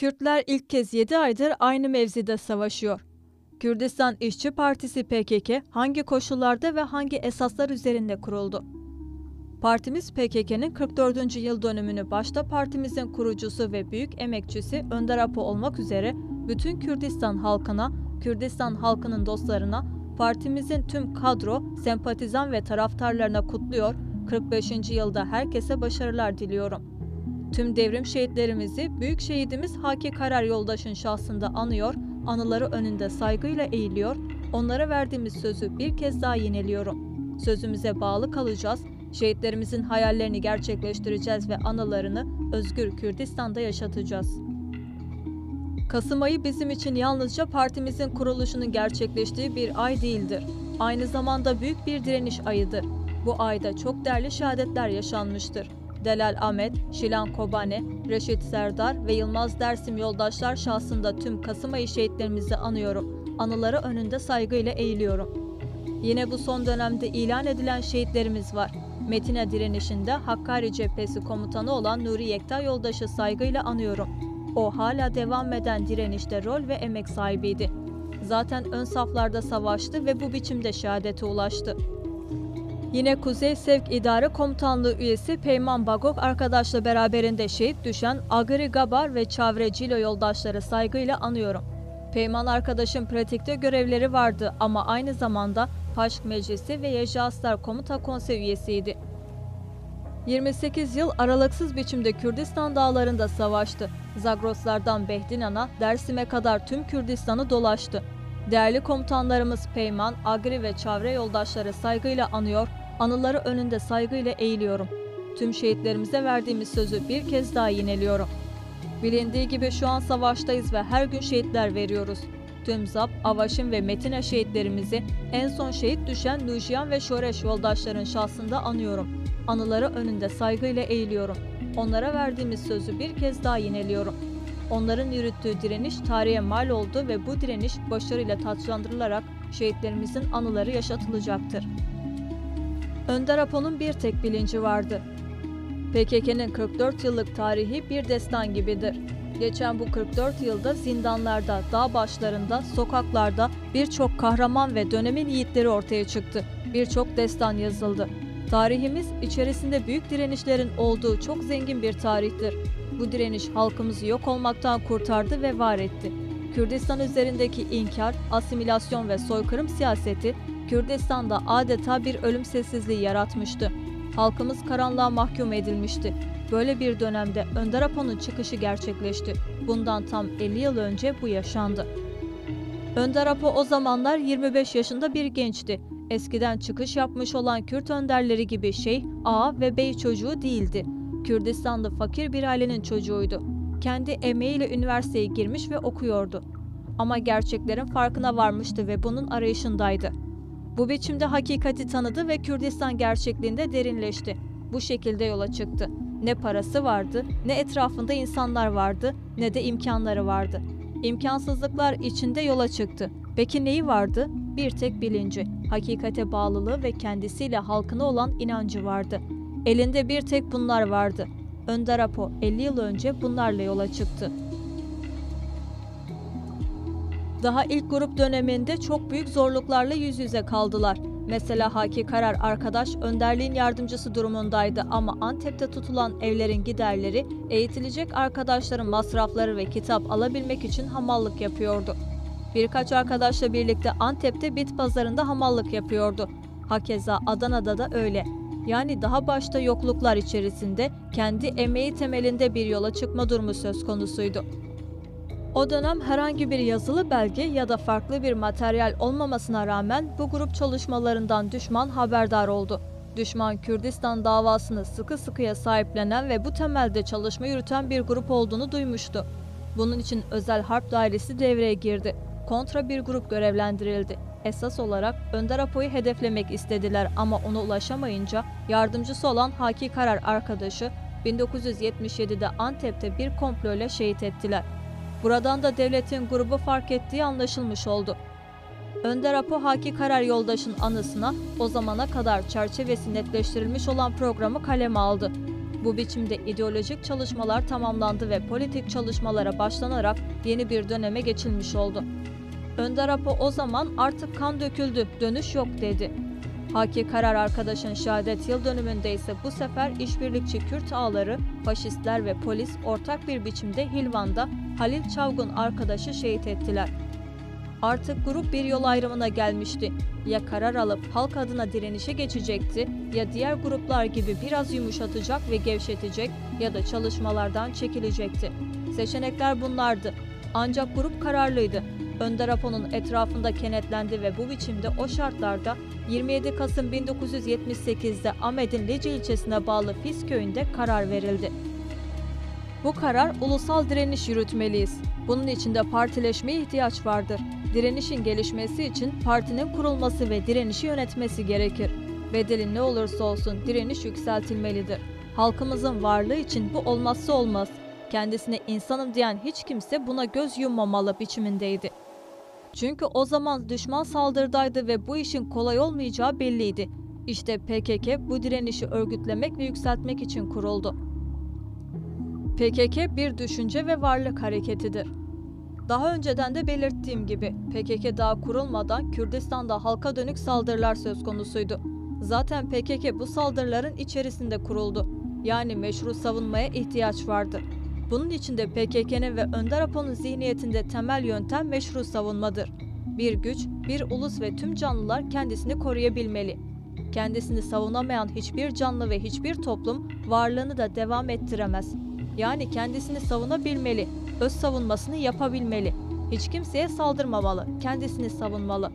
Kürtler ilk kez 7 aydır aynı mevzide savaşıyor. Kürdistan İşçi Partisi PKK hangi koşullarda ve hangi esaslar üzerinde kuruldu? Partimiz PKK'nın 44. yıl dönümünü başta partimizin kurucusu ve büyük emekçisi Önder Apo olmak üzere bütün Kürdistan halkına, Kürdistan halkının dostlarına, partimizin tüm kadro, sempatizan ve taraftarlarına kutluyor, 45. yılda herkese başarılar diliyorum. Tüm devrim şehitlerimizi büyük şehidimiz Haki Karar Yoldaş'ın şahsında anıyor, anıları önünde saygıyla eğiliyor, onlara verdiğimiz sözü bir kez daha yineliyorum. Sözümüze bağlı kalacağız, şehitlerimizin hayallerini gerçekleştireceğiz ve anılarını özgür Kürdistan'da yaşatacağız. Kasım ayı bizim için yalnızca partimizin kuruluşunun gerçekleştiği bir ay değildir. Aynı zamanda büyük bir direniş ayıdır. Bu ayda çok değerli şehadetler yaşanmıştır. Delal Ahmet, Şilan Kobane, Reşit Serdar ve Yılmaz Dersim yoldaşlar şahsında tüm Kasım ayı şehitlerimizi anıyorum. Anıları önünde saygıyla eğiliyorum. Yine bu son dönemde ilan edilen şehitlerimiz var. Metine direnişinde Hakkari cephesi komutanı olan Nuri Yekta yoldaşı saygıyla anıyorum. O hala devam eden direnişte rol ve emek sahibiydi. Zaten ön saflarda savaştı ve bu biçimde şehadete ulaştı. Yine Kuzey Sevk İdare Komutanlığı üyesi Peyman Bagok arkadaşla beraberinde şehit düşen Agri Gabar ve Çavre Cilo yoldaşları saygıyla anıyorum. Peyman arkadaşın pratikte görevleri vardı ama aynı zamanda Paşk Meclisi ve Yejaslar Komuta Konsey üyesiydi. 28 yıl aralıksız biçimde Kürdistan dağlarında savaştı. Zagroslardan Behdinan'a, Dersim'e kadar tüm Kürdistan'ı dolaştı. Değerli komutanlarımız Peyman, Agri ve Çavre yoldaşları saygıyla anıyor, anıları önünde saygıyla eğiliyorum. Tüm şehitlerimize verdiğimiz sözü bir kez daha yineliyorum. Bilindiği gibi şu an savaştayız ve her gün şehitler veriyoruz. Tüm Zap, Avaşin ve Metine şehitlerimizi en son şehit düşen Nujiyan ve Şoreş yoldaşların şahsında anıyorum. Anıları önünde saygıyla eğiliyorum. Onlara verdiğimiz sözü bir kez daha yineliyorum. Onların yürüttüğü direniş tarihe mal oldu ve bu direniş başarıyla taçlandırılarak şehitlerimizin anıları yaşatılacaktır. Önder Apo'nun bir tek bilinci vardı. PKK'nın 44 yıllık tarihi bir destan gibidir. Geçen bu 44 yılda zindanlarda, dağ başlarında, sokaklarda birçok kahraman ve dönemin yiğitleri ortaya çıktı. Birçok destan yazıldı. Tarihimiz içerisinde büyük direnişlerin olduğu çok zengin bir tarihtir. Bu direniş halkımızı yok olmaktan kurtardı ve var etti. Kürdistan üzerindeki inkar, asimilasyon ve soykırım siyaseti Kürdistan'da adeta bir ölüm sessizliği yaratmıştı. Halkımız karanlığa mahkum edilmişti. Böyle bir dönemde Önder Apo'nun çıkışı gerçekleşti. Bundan tam 50 yıl önce bu yaşandı. Önder Apo o zamanlar 25 yaşında bir gençti. Eskiden çıkış yapmış olan Kürt önderleri gibi şey, ağa ve bey çocuğu değildi. Kürdistanlı fakir bir ailenin çocuğuydu. Kendi emeğiyle üniversiteye girmiş ve okuyordu. Ama gerçeklerin farkına varmıştı ve bunun arayışındaydı. Bu biçimde hakikati tanıdı ve Kürdistan gerçekliğinde derinleşti. Bu şekilde yola çıktı. Ne parası vardı, ne etrafında insanlar vardı, ne de imkanları vardı. İmkansızlıklar içinde yola çıktı. Peki neyi vardı? Bir tek bilinci, hakikate bağlılığı ve kendisiyle halkına olan inancı vardı. Elinde bir tek bunlar vardı. Önder Apo 50 yıl önce bunlarla yola çıktı. Daha ilk grup döneminde çok büyük zorluklarla yüz yüze kaldılar. Mesela Haki Karar arkadaş önderliğin yardımcısı durumundaydı ama Antep'te tutulan evlerin giderleri eğitilecek arkadaşların masrafları ve kitap alabilmek için hamallık yapıyordu. Birkaç arkadaşla birlikte Antep'te bit pazarında hamallık yapıyordu. Hakeza Adana'da da öyle. Yani daha başta yokluklar içerisinde kendi emeği temelinde bir yola çıkma durumu söz konusuydu. O dönem herhangi bir yazılı belge ya da farklı bir materyal olmamasına rağmen bu grup çalışmalarından düşman haberdar oldu. Düşman Kürdistan davasını sıkı sıkıya sahiplenen ve bu temelde çalışma yürüten bir grup olduğunu duymuştu. Bunun için özel harp dairesi devreye girdi. Kontra bir grup görevlendirildi. Esas olarak Önder Apo'yu hedeflemek istediler ama ona ulaşamayınca yardımcısı olan Haki Karar arkadaşı 1977'de Antep'te bir komployla şehit ettiler. Buradan da devletin grubu fark ettiği anlaşılmış oldu. Önder Apo Haki Karar Yoldaş'ın anısına o zamana kadar çerçevesi netleştirilmiş olan programı kaleme aldı. Bu biçimde ideolojik çalışmalar tamamlandı ve politik çalışmalara başlanarak yeni bir döneme geçilmiş oldu. Önder Apo o zaman artık kan döküldü, dönüş yok dedi. Haki Karar arkadaşın şehadet yıl dönümünde ise bu sefer işbirlikçi Kürt ağları, faşistler ve polis ortak bir biçimde Hilvan'da Halil Çavgun arkadaşı şehit ettiler. Artık grup bir yol ayrımına gelmişti. Ya karar alıp halk adına direnişe geçecekti ya diğer gruplar gibi biraz yumuşatacak ve gevşetecek ya da çalışmalardan çekilecekti. Seçenekler bunlardı. Ancak grup kararlıydı. Önder Apo'nun etrafında kenetlendi ve bu biçimde o şartlarda 27 Kasım 1978'de Ahmet'in Lice ilçesine bağlı Fis köyünde karar verildi. Bu karar ulusal direniş yürütmeliyiz. Bunun için de partileşmeye ihtiyaç vardır. Direnişin gelişmesi için partinin kurulması ve direnişi yönetmesi gerekir. Bedeli ne olursa olsun direniş yükseltilmelidir. Halkımızın varlığı için bu olmazsa olmaz. Kendisine insanım diyen hiç kimse buna göz yummamalı biçimindeydi. Çünkü o zaman düşman saldırdaydı ve bu işin kolay olmayacağı belliydi. İşte PKK bu direnişi örgütlemek ve yükseltmek için kuruldu. PKK bir düşünce ve varlık hareketidir. Daha önceden de belirttiğim gibi PKK daha kurulmadan Kürdistan'da halka dönük saldırılar söz konusuydu. Zaten PKK bu saldırıların içerisinde kuruldu. Yani meşru savunmaya ihtiyaç vardı. Bunun için de PKK'nın ve Önder Apo'nun zihniyetinde temel yöntem meşru savunmadır. Bir güç, bir ulus ve tüm canlılar kendisini koruyabilmeli. Kendisini savunamayan hiçbir canlı ve hiçbir toplum varlığını da devam ettiremez. Yani kendisini savunabilmeli, öz savunmasını yapabilmeli. Hiç kimseye saldırmamalı, kendisini savunmalı.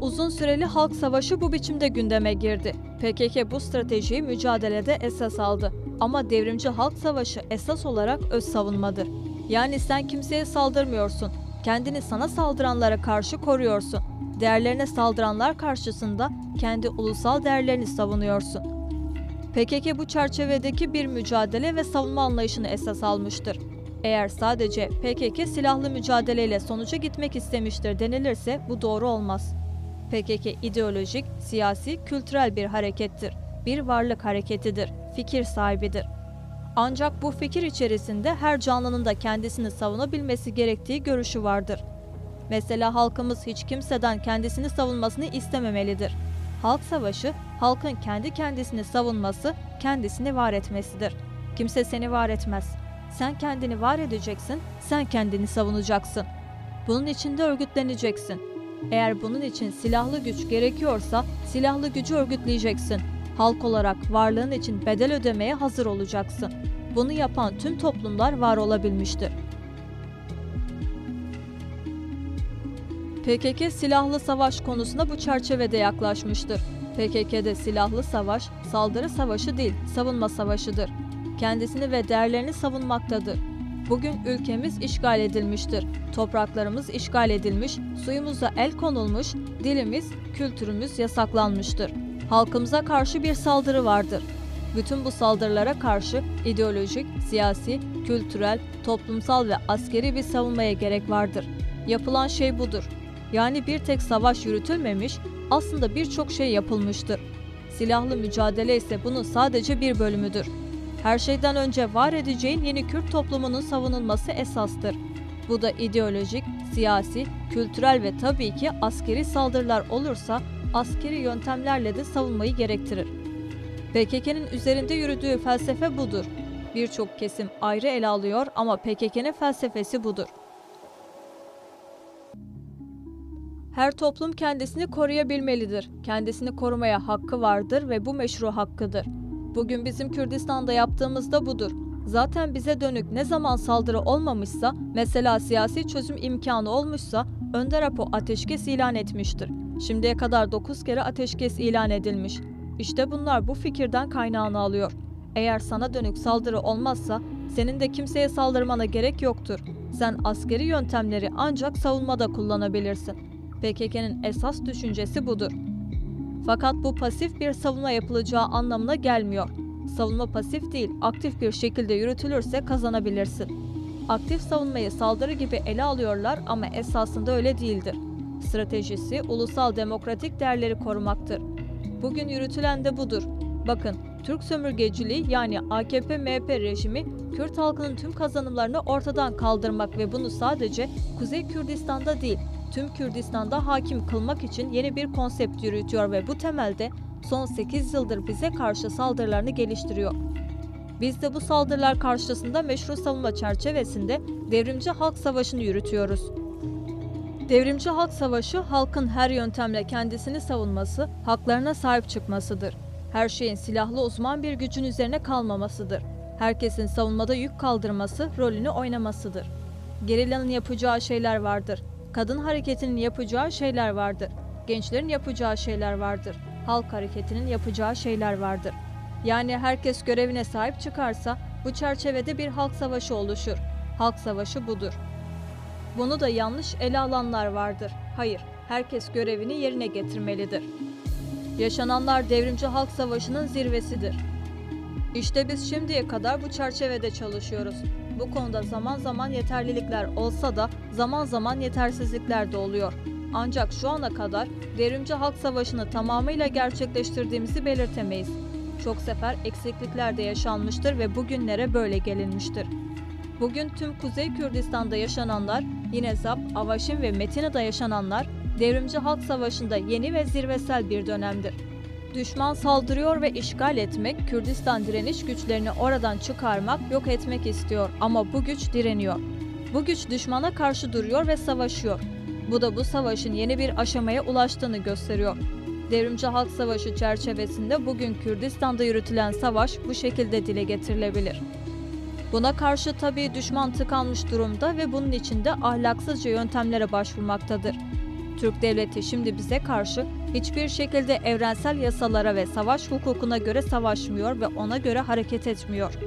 Uzun süreli halk savaşı bu biçimde gündeme girdi. PKK bu stratejiyi mücadelede esas aldı. Ama devrimci halk savaşı esas olarak öz savunmadır. Yani sen kimseye saldırmıyorsun. Kendini sana saldıranlara karşı koruyorsun. Değerlerine saldıranlar karşısında kendi ulusal değerlerini savunuyorsun. PKK bu çerçevedeki bir mücadele ve savunma anlayışını esas almıştır. Eğer sadece PKK silahlı mücadeleyle sonuca gitmek istemiştir denilirse bu doğru olmaz. PKK ideolojik, siyasi, kültürel bir harekettir. Bir varlık hareketidir, fikir sahibidir. Ancak bu fikir içerisinde her canlının da kendisini savunabilmesi gerektiği görüşü vardır. Mesela halkımız hiç kimseden kendisini savunmasını istememelidir. Halk savaşı, halkın kendi kendisini savunması, kendisini var etmesidir. Kimse seni var etmez. Sen kendini var edeceksin, sen kendini savunacaksın. Bunun için de örgütleneceksin. Eğer bunun için silahlı güç gerekiyorsa silahlı gücü örgütleyeceksin. Halk olarak varlığın için bedel ödemeye hazır olacaksın. Bunu yapan tüm toplumlar var olabilmiştir. PKK silahlı savaş konusuna bu çerçevede yaklaşmıştır. PKK'de silahlı savaş, saldırı savaşı değil, savunma savaşıdır. Kendisini ve değerlerini savunmaktadır. Bugün ülkemiz işgal edilmiştir. Topraklarımız işgal edilmiş, suyumuza el konulmuş, dilimiz, kültürümüz yasaklanmıştır. Halkımıza karşı bir saldırı vardır. Bütün bu saldırılara karşı ideolojik, siyasi, kültürel, toplumsal ve askeri bir savunmaya gerek vardır. Yapılan şey budur. Yani bir tek savaş yürütülmemiş, aslında birçok şey yapılmıştır. Silahlı mücadele ise bunun sadece bir bölümüdür. Her şeyden önce var edeceğin yeni Kürt toplumunun savunulması esastır. Bu da ideolojik, siyasi, kültürel ve tabii ki askeri saldırılar olursa askeri yöntemlerle de savunmayı gerektirir. PKK'nın üzerinde yürüdüğü felsefe budur. Birçok kesim ayrı ele alıyor ama PKK'nın felsefesi budur. Her toplum kendisini koruyabilmelidir. Kendisini korumaya hakkı vardır ve bu meşru hakkıdır. Bugün bizim Kürdistan'da yaptığımız da budur. Zaten bize dönük ne zaman saldırı olmamışsa, mesela siyasi çözüm imkanı olmuşsa Önder Apo ateşkes ilan etmiştir. Şimdiye kadar 9 kere ateşkes ilan edilmiş. İşte bunlar bu fikirden kaynağını alıyor. Eğer sana dönük saldırı olmazsa senin de kimseye saldırmana gerek yoktur. Sen askeri yöntemleri ancak savunmada kullanabilirsin. PKK'nın esas düşüncesi budur. Fakat bu pasif bir savunma yapılacağı anlamına gelmiyor. Savunma pasif değil, aktif bir şekilde yürütülürse kazanabilirsin. Aktif savunmayı saldırı gibi ele alıyorlar ama esasında öyle değildir. Stratejisi ulusal demokratik değerleri korumaktır. Bugün yürütülen de budur. Bakın, Türk sömürgeciliği yani AKP-MHP rejimi Kürt halkının tüm kazanımlarını ortadan kaldırmak ve bunu sadece Kuzey Kürdistan'da değil, tüm Kürdistan'da hakim kılmak için yeni bir konsept yürütüyor ve bu temelde son 8 yıldır bize karşı saldırılarını geliştiriyor. Biz de bu saldırılar karşısında meşru savunma çerçevesinde devrimci halk savaşını yürütüyoruz. Devrimci halk savaşı halkın her yöntemle kendisini savunması, haklarına sahip çıkmasıdır. Her şeyin silahlı uzman bir gücün üzerine kalmamasıdır. Herkesin savunmada yük kaldırması, rolünü oynamasıdır. Gerillanın yapacağı şeyler vardır. Kadın hareketinin yapacağı şeyler vardır. Gençlerin yapacağı şeyler vardır. Halk hareketinin yapacağı şeyler vardır. Yani herkes görevine sahip çıkarsa bu çerçevede bir halk savaşı oluşur. Halk savaşı budur. Bunu da yanlış ele alanlar vardır. Hayır, herkes görevini yerine getirmelidir. Yaşananlar devrimci halk savaşının zirvesidir. İşte biz şimdiye kadar bu çerçevede çalışıyoruz. Bu konuda zaman zaman yeterlilikler olsa da zaman zaman yetersizlikler de oluyor. Ancak şu ana kadar devrimci halk savaşını tamamıyla gerçekleştirdiğimizi belirtemeyiz. Çok sefer eksiklikler de yaşanmıştır ve bugünlere böyle gelinmiştir. Bugün tüm Kuzey Kürdistan'da yaşananlar, yine Zap, Avaşin ve Metina'da yaşananlar devrimci halk savaşında yeni ve zirvesel bir dönemdir. Düşman saldırıyor ve işgal etmek, Kürdistan direniş güçlerini oradan çıkarmak, yok etmek istiyor ama bu güç direniyor. Bu güç düşmana karşı duruyor ve savaşıyor. Bu da bu savaşın yeni bir aşamaya ulaştığını gösteriyor. Devrimci Halk Savaşı çerçevesinde bugün Kürdistan'da yürütülen savaş bu şekilde dile getirilebilir. Buna karşı tabii düşman tıkanmış durumda ve bunun için de ahlaksızca yöntemlere başvurmaktadır. Türk devleti şimdi bize karşı hiçbir şekilde evrensel yasalara ve savaş hukukuna göre savaşmıyor ve ona göre hareket etmiyor.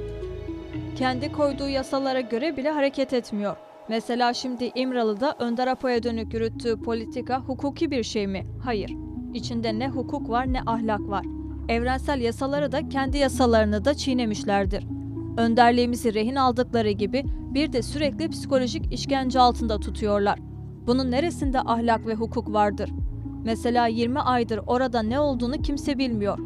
Kendi koyduğu yasalara göre bile hareket etmiyor. Mesela şimdi İmralı'da Önder Apo'ya dönük yürüttüğü politika hukuki bir şey mi? Hayır. İçinde ne hukuk var ne ahlak var. Evrensel yasaları da kendi yasalarını da çiğnemişlerdir. Önderliğimizi rehin aldıkları gibi bir de sürekli psikolojik işkence altında tutuyorlar. Bunun neresinde ahlak ve hukuk vardır? Mesela 20 aydır orada ne olduğunu kimse bilmiyor.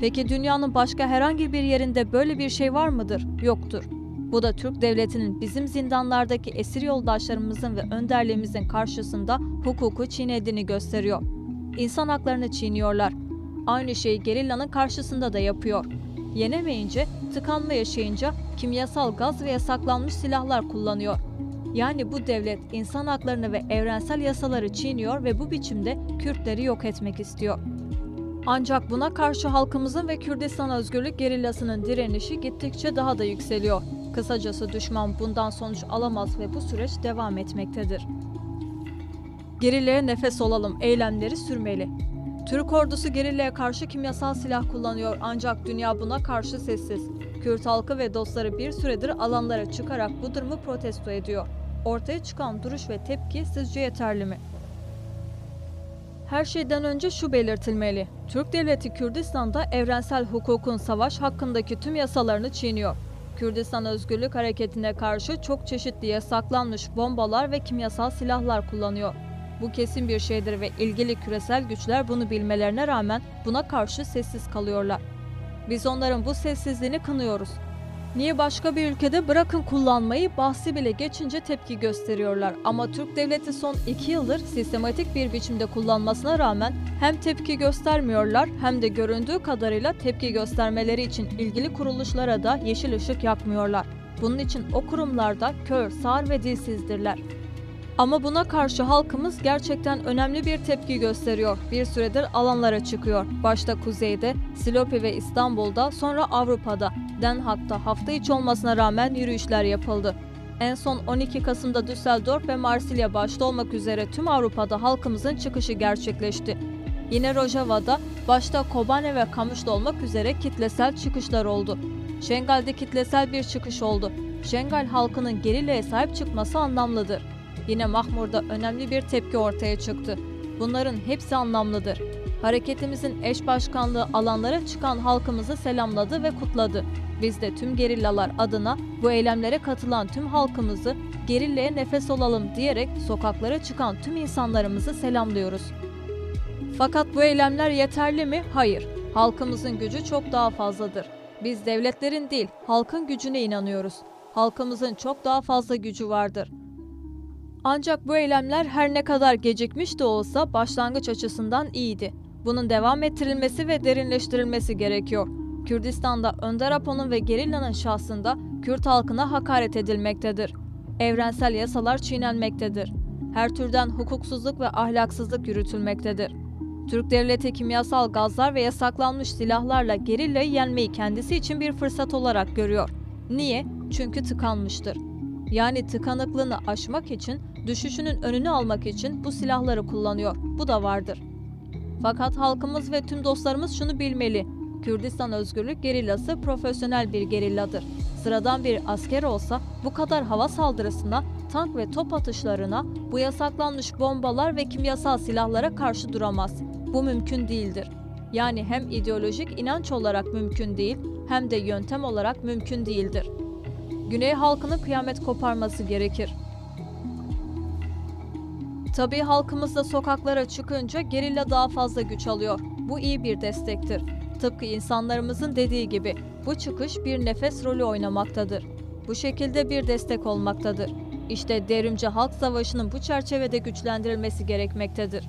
Peki dünyanın başka herhangi bir yerinde böyle bir şey var mıdır? Yoktur. Bu da Türk devletinin bizim zindanlardaki esir yoldaşlarımızın ve önderliğimizin karşısında hukuku çiğnediğini gösteriyor. İnsan haklarını çiğniyorlar. Aynı şeyi gerillanın karşısında da yapıyor. Yenemeyince, tıkanma yaşayınca kimyasal gaz ve yasaklanmış silahlar kullanıyor. Yani bu devlet insan haklarını ve evrensel yasaları çiğniyor ve bu biçimde Kürtleri yok etmek istiyor. Ancak buna karşı halkımızın ve Kürdistan Özgürlük Gerillası'nın direnişi gittikçe daha da yükseliyor. Kısacası düşman bundan sonuç alamaz ve bu süreç devam etmektedir. Gerilleye nefes olalım, eylemleri sürmeli. Türk ordusu gerilleye karşı kimyasal silah kullanıyor ancak dünya buna karşı sessiz. Kürt halkı ve dostları bir süredir alanlara çıkarak bu durumu protesto ediyor. Ortaya çıkan duruş ve tepki sizce yeterli mi? Her şeyden önce şu belirtilmeli. Türk Devleti Kürdistan'da evrensel hukukun savaş hakkındaki tüm yasalarını çiğniyor. Kürdistan Özgürlük Hareketi'ne karşı çok çeşitli yasaklanmış bombalar ve kimyasal silahlar kullanıyor. Bu kesin bir şeydir ve ilgili küresel güçler bunu bilmelerine rağmen buna karşı sessiz kalıyorlar. Biz onların bu sessizliğini kınıyoruz. Niye başka bir ülkede bırakın kullanmayı bahsi bile geçince tepki gösteriyorlar ama Türk devleti son iki yıldır sistematik bir biçimde kullanmasına rağmen hem tepki göstermiyorlar hem de göründüğü kadarıyla tepki göstermeleri için ilgili kuruluşlara da yeşil ışık yakmıyorlar. Bunun için o kurumlarda kör, sağır ve dilsizdirler. Ama buna karşı halkımız gerçekten önemli bir tepki gösteriyor. Bir süredir alanlara çıkıyor. Başta kuzeyde, Silopi ve İstanbul'da, sonra Avrupa'da, Den Haag'da hafta içi olmasına rağmen yürüyüşler yapıldı. En son 12 Kasım'da Düsseldorf ve Marsilya başta olmak üzere tüm Avrupa'da halkımızın çıkışı gerçekleşti. Yine Rojava'da başta Kobane ve Kamışlı olmak üzere kitlesel çıkışlar oldu. Şengal'de kitlesel bir çıkış oldu. Şengal halkının gerilleye sahip çıkması anlamlıdır. Yine Mahmur'da önemli bir tepki ortaya çıktı. Bunların hepsi anlamlıdır. Hareketimizin eş başkanlığı alanlara çıkan halkımızı selamladı ve kutladı. Biz de tüm gerillalar adına bu eylemlere katılan tüm halkımızı gerilleye nefes olalım diyerek sokaklara çıkan tüm insanlarımızı selamlıyoruz. Fakat bu eylemler yeterli mi? Hayır. Halkımızın gücü çok daha fazladır. Biz devletlerin değil, halkın gücüne inanıyoruz. Halkımızın çok daha fazla gücü vardır. Ancak bu eylemler her ne kadar gecikmiş de olsa başlangıç açısından iyiydi. Bunun devam ettirilmesi ve derinleştirilmesi gerekiyor. Kürdistan'da Önder Apo'nun ve gerillanın şahsında Kürt halkına hakaret edilmektedir. Evrensel yasalar çiğnenmektedir. Her türden hukuksuzluk ve ahlaksızlık yürütülmektedir. Türk devleti kimyasal gazlar ve yasaklanmış silahlarla gerillayı yenmeyi kendisi için bir fırsat olarak görüyor. Niye? Çünkü tıkanmıştır. Yani tıkanıklığını aşmak için, düşüşünün önünü almak için bu silahları kullanıyor. Bu da vardır. Fakat halkımız ve tüm dostlarımız şunu bilmeli. Kürdistan Özgürlük Gerillası profesyonel bir gerilladır. Sıradan bir asker olsa bu kadar hava saldırısına, tank ve top atışlarına, bu yasaklanmış bombalar ve kimyasal silahlara karşı duramaz. Bu mümkün değildir. Yani hem ideolojik inanç olarak mümkün değil, hem de yöntem olarak mümkün değildir. Güney halkının kıyamet koparması gerekir. Tabii halkımız da sokaklara çıkınca gerilla daha fazla güç alıyor. Bu iyi bir destektir. Tıpkı insanlarımızın dediği gibi bu çıkış bir nefes rolü oynamaktadır. Bu şekilde bir destek olmaktadır. İşte devrimci halk savaşının bu çerçevede güçlendirilmesi gerekmektedir.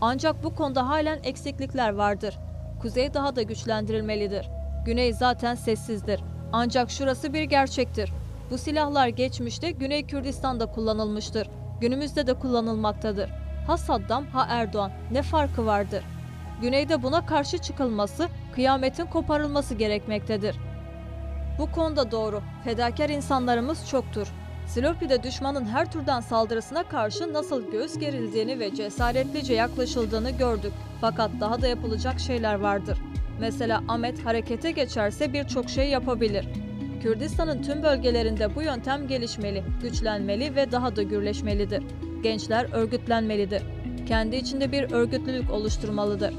Ancak bu konuda halen eksiklikler vardır. Kuzey daha da güçlendirilmelidir. Güney zaten sessizdir. Ancak şurası bir gerçektir. Bu silahlar geçmişte Güney Kürdistan'da kullanılmıştır. Günümüzde de kullanılmaktadır. Ha Saddam ha Erdoğan ne farkı vardır? Güneyde buna karşı çıkılması, kıyametin koparılması gerekmektedir. Bu konuda doğru. Fedakar insanlarımız çoktur. Silopi'de düşmanın her türden saldırısına karşı nasıl göğüs gerildiğini ve cesaretlice yaklaşıldığını gördük. Fakat daha da yapılacak şeyler vardır. Mesela Ahmet harekete geçerse birçok şey yapabilir. Kürdistan'ın tüm bölgelerinde bu yöntem gelişmeli, güçlenmeli ve daha da gürleşmelidir. Gençler örgütlenmelidir. Kendi içinde bir örgütlülük oluşturmalıdır.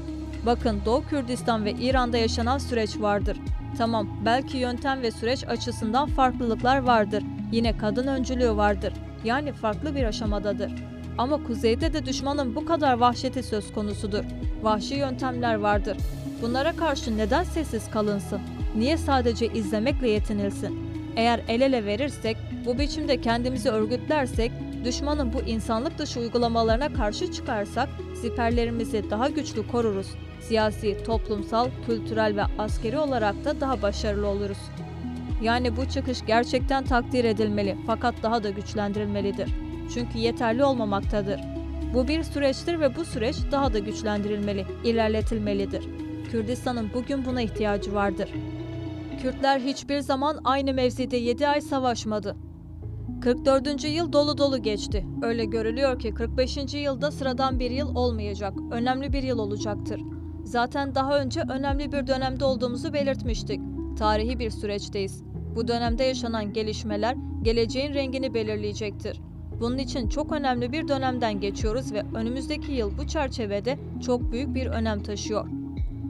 Bakın Doğu Kürdistan ve İran'da yaşanan süreç vardır. Tamam, belki yöntem ve süreç açısından farklılıklar vardır. Yine kadın öncülüğü vardır. Yani farklı bir aşamadadır. Ama kuzeyde de düşmanın bu kadar vahşeti söz konusudur. Vahşi yöntemler vardır. Bunlara karşı neden sessiz kalınsın? Niye sadece izlemekle yetinilsin? Eğer el ele verirsek, bu biçimde kendimizi örgütlersek, düşmanın bu insanlık dışı uygulamalarına karşı çıkarsak, siperlerimizi daha güçlü koruruz. Siyasi, toplumsal, kültürel ve askeri olarak da daha başarılı oluruz. Yani bu çıkış gerçekten takdir edilmeli fakat daha da güçlendirilmelidir. Çünkü yeterli olmamaktadır. Bu bir süreçtir ve bu süreç daha da güçlendirilmeli, ilerletilmelidir. Kürdistan'ın bugün buna ihtiyacı vardır. Kürtler hiçbir zaman aynı mevzide 7 ay savaşmadı. 44. yıl dolu dolu geçti. Öyle görülüyor ki 45. yılda sıradan bir yıl olmayacak. Önemli bir yıl olacaktır. Zaten daha önce önemli bir dönemde olduğumuzu belirtmiştik. Tarihi bir süreçteyiz. Bu dönemde yaşanan gelişmeler geleceğin rengini belirleyecektir. Bunun için çok önemli bir dönemden geçiyoruz ve önümüzdeki yıl bu çerçevede çok büyük bir önem taşıyor.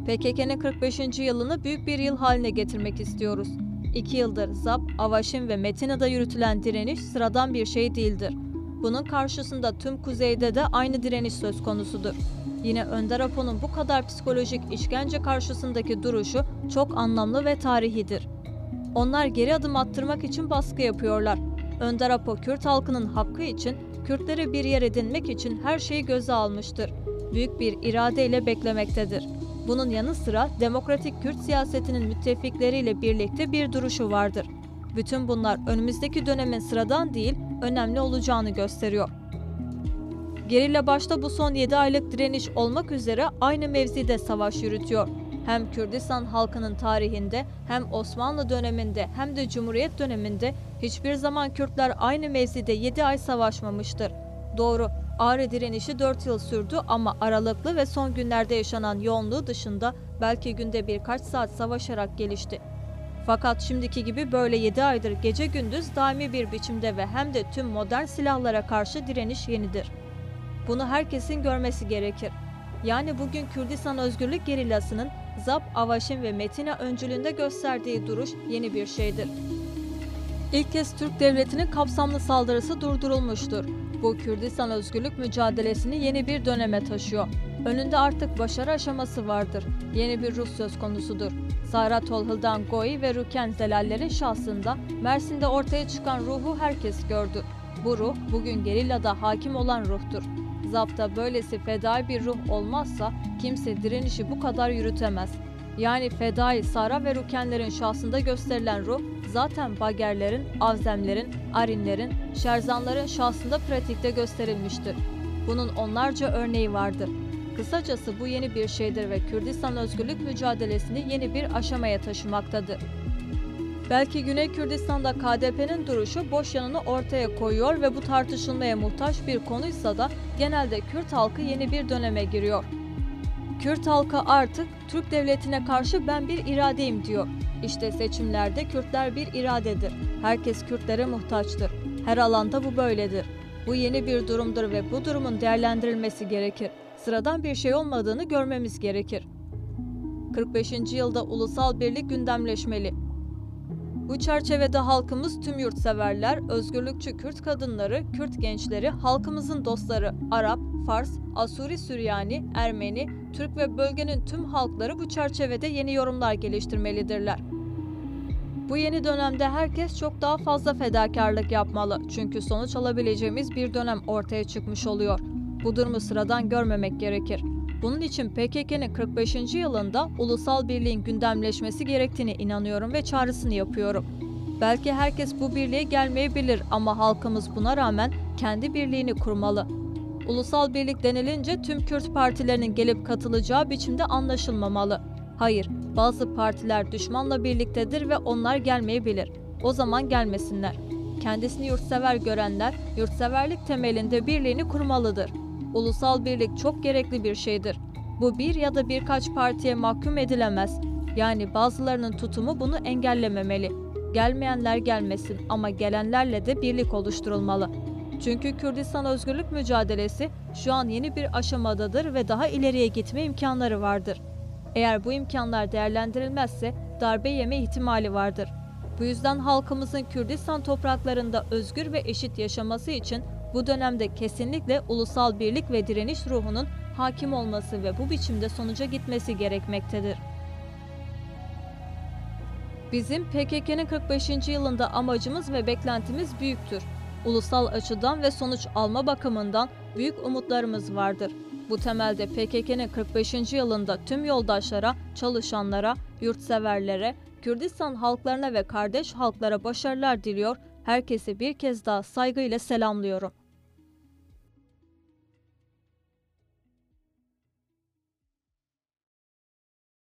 PKK'nın 45. yılını büyük bir yıl haline getirmek istiyoruz. İki yıldır ZAP, Avaşin ve Metina'da yürütülen direniş sıradan bir şey değildir. Bunun karşısında tüm kuzeyde de aynı direniş söz konusudur. Yine Önder Apo'nun bu kadar psikolojik işkence karşısındaki duruşu çok anlamlı ve tarihidir. Onlar geri adım attırmak için baskı yapıyorlar. Önder Apo Kürt halkının hakkı için, Kürtleri bir yer edinmek için her şeyi göze almıştır. Büyük bir iradeyle beklemektedir. Bunun yanı sıra demokratik Kürt siyasetinin müttefikleriyle birlikte bir duruşu vardır. Bütün bunlar önümüzdeki dönemin sıradan değil, önemli olacağını gösteriyor. Gerilla başta bu son 7 aylık direniş olmak üzere aynı mevzide savaş yürütüyor. Hem Kürdistan halkının tarihinde hem Osmanlı döneminde hem de Cumhuriyet döneminde hiçbir zaman Kürtler aynı mevzide 7 ay savaşmamıştır. Doğru, Ağrı direnişi 4 yıl sürdü ama aralıklı ve son günlerde yaşanan yoğunluğu dışında belki günde birkaç saat savaşarak gelişti. Fakat şimdiki gibi böyle 7 aydır gece gündüz daimi bir biçimde ve hem de tüm modern silahlara karşı direniş yenidir. Bunu herkesin görmesi gerekir. Yani bugün Kürdistan Özgürlük Gerillası'nın ZAP, Avaşin ve Metina öncülüğünde gösterdiği duruş yeni bir şeydir. İlk kez Türk devletinin kapsamlı saldırısı durdurulmuştur. Bu Kürdistan özgürlük mücadelesini yeni bir döneme taşıyor. Önünde artık başarı aşaması vardır. Yeni bir ruh söz konusudur. Sara Tolhıl'dan Goi ve Rüken Zelaller'in şahsında Mersin'de ortaya çıkan ruhu herkes gördü. Bu ruh bugün gerillada hakim olan ruhtur. Zapta böylesi fedai bir ruh olmazsa kimse direnişi bu kadar yürütemez. Yani fedai Sara ve Rukenlerin şahsında gösterilen ruh zaten Bagerlerin, Avzemlerin, Arinlerin, Şerzanların şahsında pratikte gösterilmiştir. Bunun onlarca örneği vardır. Kısacası bu yeni bir şeydir ve Kürdistan özgürlük mücadelesini yeni bir aşamaya taşımaktadır. Belki Güney Kürdistan'da KDP'nin duruşu boş yanını ortaya koyuyor ve bu tartışılmaya muhtaç bir konuysa da genelde Kürt halkı yeni bir döneme giriyor. Kürt halkı artık Türk devletine karşı ben bir iradeyim diyor. İşte seçimlerde Kürtler bir iradedir. Herkes Kürtlere muhtaçtır. Her alanda bu böyledir. Bu yeni bir durumdur ve bu durumun değerlendirilmesi gerekir. Sıradan bir şey olmadığını görmemiz gerekir. 45. yılda ulusal birlik gündemleşmeli. Bu çerçevede halkımız tüm yurtseverler, özgürlükçü Kürt kadınları, Kürt gençleri, halkımızın dostları, Arap, Fars, Asuri Süryani, Ermeni, Türk ve bölgenin tüm halkları bu çerçevede yeni yorumlar geliştirmelidirler. Bu yeni dönemde herkes çok daha fazla fedakarlık yapmalı. Çünkü sonuç alabileceğimiz bir dönem ortaya çıkmış oluyor. Bu durumu sıradan görmemek gerekir. Bunun için PKK'nın 45. yılında ulusal birliğin gündemleşmesi gerektiğine inanıyorum ve çağrısını yapıyorum. Belki herkes bu birliğe gelmeyebilir ama halkımız buna rağmen kendi birliğini kurmalı. Ulusal birlik denilince tüm Kürt partilerinin gelip katılacağı biçimde anlaşılmamalı. Hayır, bazı partiler düşmanla birliktedir ve onlar gelmeyebilir. O zaman gelmesinler. Kendisini yurtsever görenler, yurtseverlik temelinde birliğini kurmalıdır. Ulusal birlik çok gerekli bir şeydir. Bu bir ya da birkaç partiye mahkum edilemez. Yani bazılarının tutumu bunu engellememeli. Gelmeyenler gelmesin ama gelenlerle de birlik oluşturulmalı. Çünkü Kürdistan özgürlük mücadelesi şu an yeni bir aşamadadır ve daha ileriye gitme imkanları vardır. Eğer bu imkanlar değerlendirilmezse darbe yeme ihtimali vardır. Bu yüzden halkımızın Kürdistan topraklarında özgür ve eşit yaşaması için bu dönemde kesinlikle ulusal birlik ve direniş ruhunun hakim olması ve bu biçimde sonuca gitmesi gerekmektedir. Bizim PKK'nın 45. yılında amacımız ve beklentimiz büyüktür. Ulusal açıdan ve sonuç alma bakımından büyük umutlarımız vardır. Bu temelde PKK'nın 45. yılında tüm yoldaşlara, çalışanlara, yurtseverlere, Kürdistan halklarına ve kardeş halklara başarılar diliyor, herkesi bir kez daha saygıyla selamlıyorum.